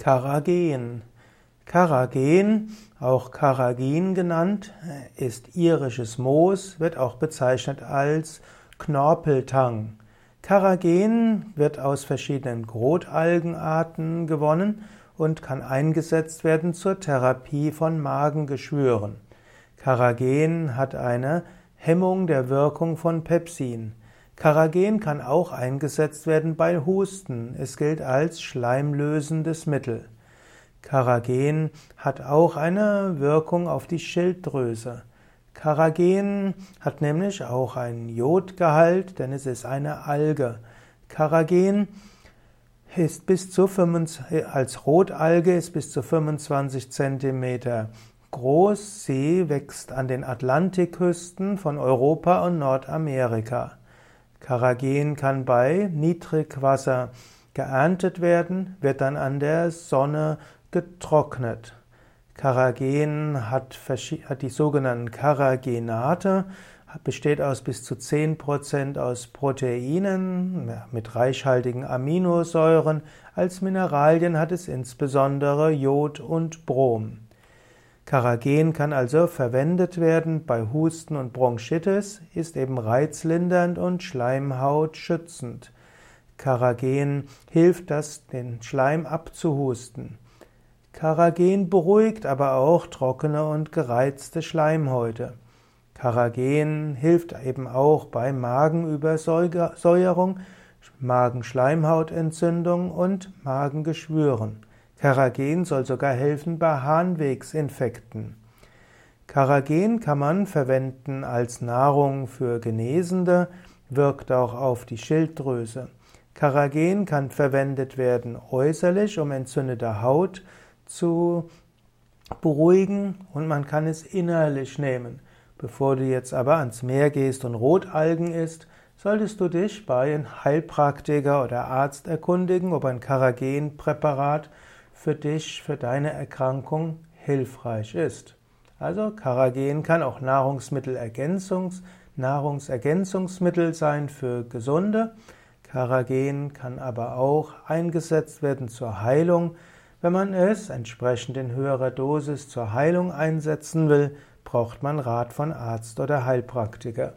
Karagen. Karagen, auch Karagin genannt, ist irisches Moos, wird auch bezeichnet als Knorpeltang. Karagen wird aus verschiedenen Grotalgenarten gewonnen und kann eingesetzt werden zur Therapie von Magengeschwüren. Karagen hat eine Hemmung der Wirkung von Pepsin. Karagen kann auch eingesetzt werden bei Husten. Es gilt als schleimlösendes Mittel. Karagen hat auch eine Wirkung auf die Schilddrüse. Karagen hat nämlich auch einen Jodgehalt, denn es ist eine Alge. Karagen ist bis zu 25, als Rotalge ist bis zu 25 Zentimeter groß. Sie wächst an den Atlantikküsten von Europa und Nordamerika. Karagen kann bei Niedrigwasser geerntet werden, wird dann an der Sonne getrocknet. Karagen hat, hat die sogenannten Karagenate, besteht aus bis zu 10% aus Proteinen mit reichhaltigen Aminosäuren. Als Mineralien hat es insbesondere Jod und Brom. Karagen kann also verwendet werden bei Husten und Bronchitis, ist eben reizlindernd und schleimhautschützend. Karagen hilft, das, den Schleim abzuhusten. Karagen beruhigt aber auch trockene und gereizte Schleimhäute. Karagen hilft eben auch bei Magenübersäuerung, Magenschleimhautentzündung und Magengeschwüren. Karagen soll sogar helfen bei Harnwegsinfekten. Karagen kann man verwenden als Nahrung für Genesende, wirkt auch auf die Schilddrüse. Karagen kann verwendet werden äußerlich, um entzündete Haut zu beruhigen und man kann es innerlich nehmen. Bevor du jetzt aber ans Meer gehst und Rotalgen isst, solltest du dich bei einem Heilpraktiker oder Arzt erkundigen, ob ein Karagenpräparat für dich, für deine Erkrankung hilfreich ist. Also Karagen kann auch Nahrungsmittelergänzungs, Nahrungsergänzungsmittel sein für Gesunde. Karagen kann aber auch eingesetzt werden zur Heilung. Wenn man es entsprechend in höherer Dosis zur Heilung einsetzen will, braucht man Rat von Arzt oder Heilpraktiker.